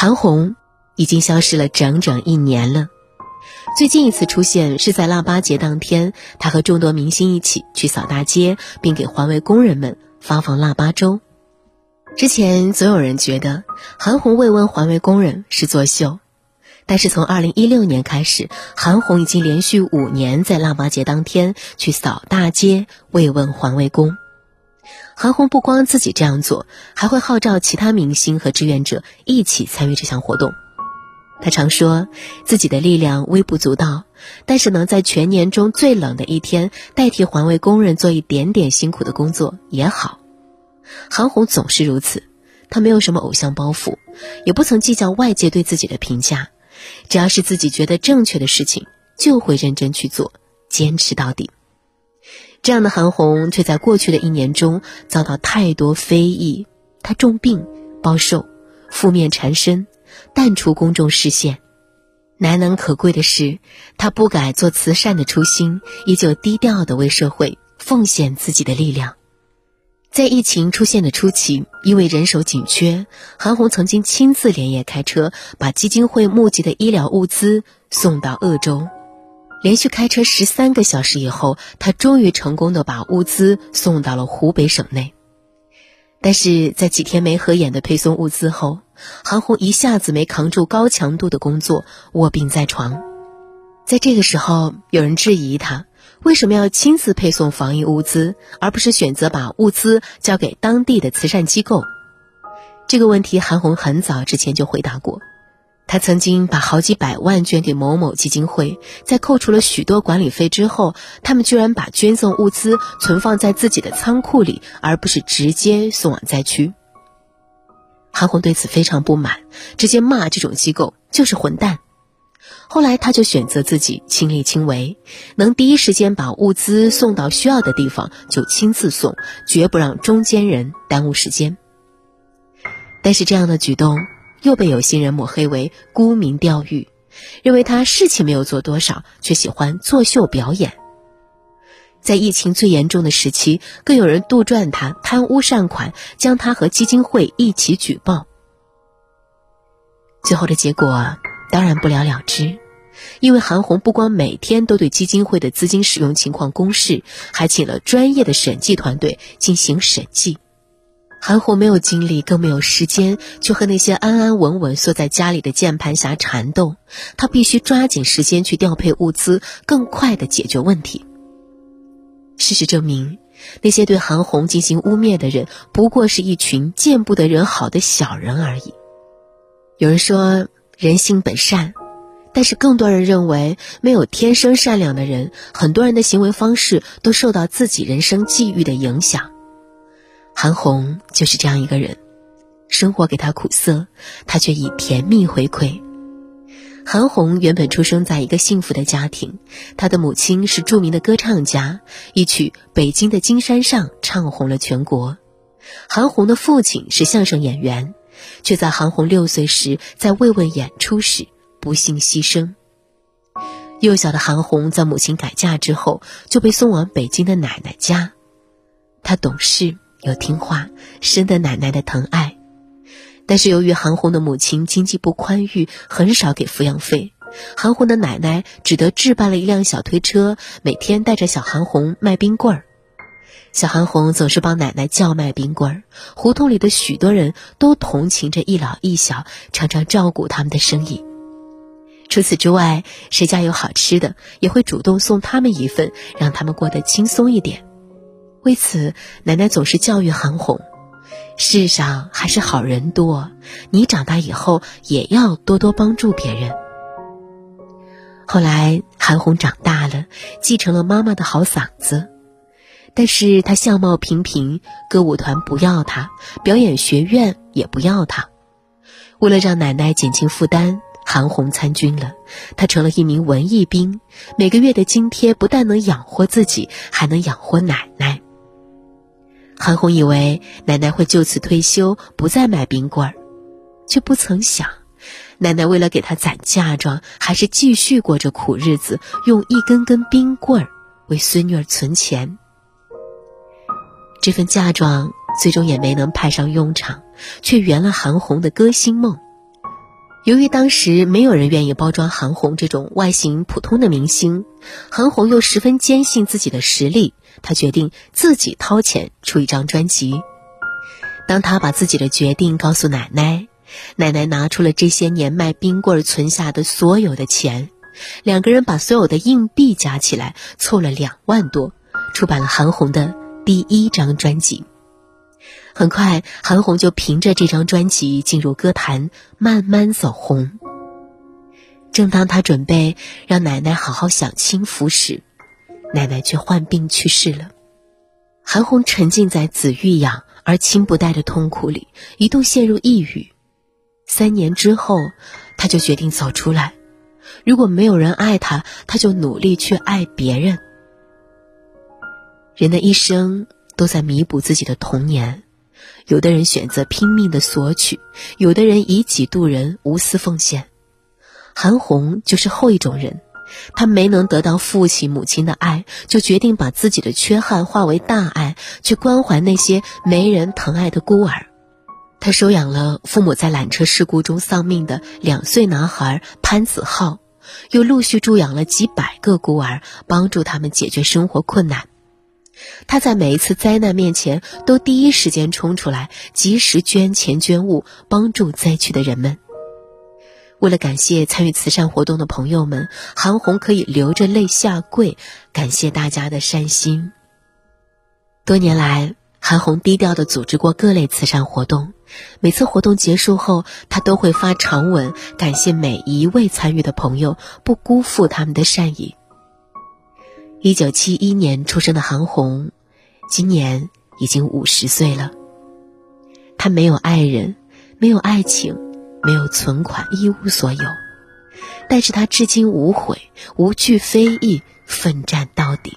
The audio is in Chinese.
韩红已经消失了整整一年了。最近一次出现是在腊八节当天，她和众多明星一起去扫大街，并给环卫工人们发放腊八粥。之前总有人觉得韩红慰问环卫工人是作秀，但是从二零一六年开始，韩红已经连续五年在腊八节当天去扫大街慰问环卫工。韩红不光自己这样做，还会号召其他明星和志愿者一起参与这项活动。他常说自己的力量微不足道，但是能在全年中最冷的一天代替环卫工人做一点点辛苦的工作也好。韩红总是如此，她没有什么偶像包袱，也不曾计较外界对自己的评价，只要是自己觉得正确的事情，就会认真去做，坚持到底。这样的韩红，却在过去的一年中遭到太多非议。她重病、暴瘦、负面缠身、淡出公众视线。难能可贵的是，她不改做慈善的初心，依旧低调的为社会奉献自己的力量。在疫情出现的初期，因为人手紧缺，韩红曾经亲自连夜开车，把基金会募集的医疗物资送到鄂州。连续开车十三个小时以后，他终于成功的把物资送到了湖北省内。但是在几天没合眼的配送物资后，韩红一下子没扛住高强度的工作，卧病在床。在这个时候，有人质疑他为什么要亲自配送防疫物资，而不是选择把物资交给当地的慈善机构。这个问题，韩红很早之前就回答过。他曾经把好几百万捐给某某基金会，在扣除了许多管理费之后，他们居然把捐赠物资存放在自己的仓库里，而不是直接送往灾区。韩红对此非常不满，直接骂这种机构就是混蛋。后来他就选择自己亲力亲为，能第一时间把物资送到需要的地方就亲自送，绝不让中间人耽误时间。但是这样的举动。又被有心人抹黑为沽名钓誉，认为他事情没有做多少，却喜欢作秀表演。在疫情最严重的时期，更有人杜撰他贪污善款，将他和基金会一起举报。最后的结果当然不了了之，因为韩红不光每天都对基金会的资金使用情况公示，还请了专业的审计团队进行审计。韩红没有精力，更没有时间去和那些安安稳稳缩在家里的键盘侠缠斗。他必须抓紧时间去调配物资，更快的解决问题。事实证明，那些对韩红进行污蔑的人，不过是一群见不得人好的小人而已。有人说人性本善，但是更多人认为，没有天生善良的人，很多人的行为方式都受到自己人生际遇的影响。韩红就是这样一个人，生活给她苦涩，她却以甜蜜回馈。韩红原本出生在一个幸福的家庭，她的母亲是著名的歌唱家，一曲《北京的金山上》唱红了全国。韩红的父亲是相声演员，却在韩红六岁时在慰问演出时不幸牺牲。幼小的韩红在母亲改嫁之后就被送往北京的奶奶家，她懂事。又听话，深得奶奶的疼爱。但是由于韩红的母亲经济不宽裕，很少给抚养费，韩红的奶奶只得置办了一辆小推车，每天带着小韩红卖冰棍儿。小韩红总是帮奶奶叫卖冰棍儿，胡同里的许多人都同情着一老一小，常常照顾他们的生意。除此之外，谁家有好吃的，也会主动送他们一份，让他们过得轻松一点。为此，奶奶总是教育韩红：“世上还是好人多，你长大以后也要多多帮助别人。”后来，韩红长大了，继承了妈妈的好嗓子，但是她相貌平平，歌舞团不要她，表演学院也不要她。为了让奶奶减轻负担，韩红参军了，她成了一名文艺兵，每个月的津贴不但能养活自己，还能养活奶奶。韩红以为奶奶会就此退休，不再买冰棍儿，却不曾想，奶奶为了给她攒嫁妆，还是继续过着苦日子，用一根根冰棍儿为孙女儿存钱。这份嫁妆最终也没能派上用场，却圆了韩红的歌星梦。由于当时没有人愿意包装韩红这种外形普通的明星，韩红又十分坚信自己的实力，她决定自己掏钱出一张专辑。当她把自己的决定告诉奶奶，奶奶拿出了这些年卖冰棍存下的所有的钱，两个人把所有的硬币加起来凑了两万多，出版了韩红的第一张专辑。很快，韩红就凭着这张专辑进入歌坛，慢慢走红。正当她准备让奶奶好好享清福时，奶奶却患病去世了。韩红沉浸在子欲养而亲不待的痛苦里，一度陷入抑郁。三年之后，她就决定走出来。如果没有人爱她，她就努力去爱别人。人的一生都在弥补自己的童年。有的人选择拼命的索取，有的人以己度人，无私奉献。韩红就是后一种人，她没能得到父亲母亲的爱，就决定把自己的缺憾化为大爱，去关怀那些没人疼爱的孤儿。她收养了父母在缆车事故中丧命的两岁男孩潘子浩，又陆续助养了几百个孤儿，帮助他们解决生活困难。他在每一次灾难面前都第一时间冲出来，及时捐钱捐物，帮助灾区的人们。为了感谢参与慈善活动的朋友们，韩红可以流着泪下跪，感谢大家的善心。多年来，韩红低调的组织过各类慈善活动，每次活动结束后，她都会发长文感谢每一位参与的朋友，不辜负他们的善意。一九七一年出生的韩红，今年已经五十岁了。她没有爱人，没有爱情，没有存款，一无所有。但是她至今无悔，无惧非议，奋战到底。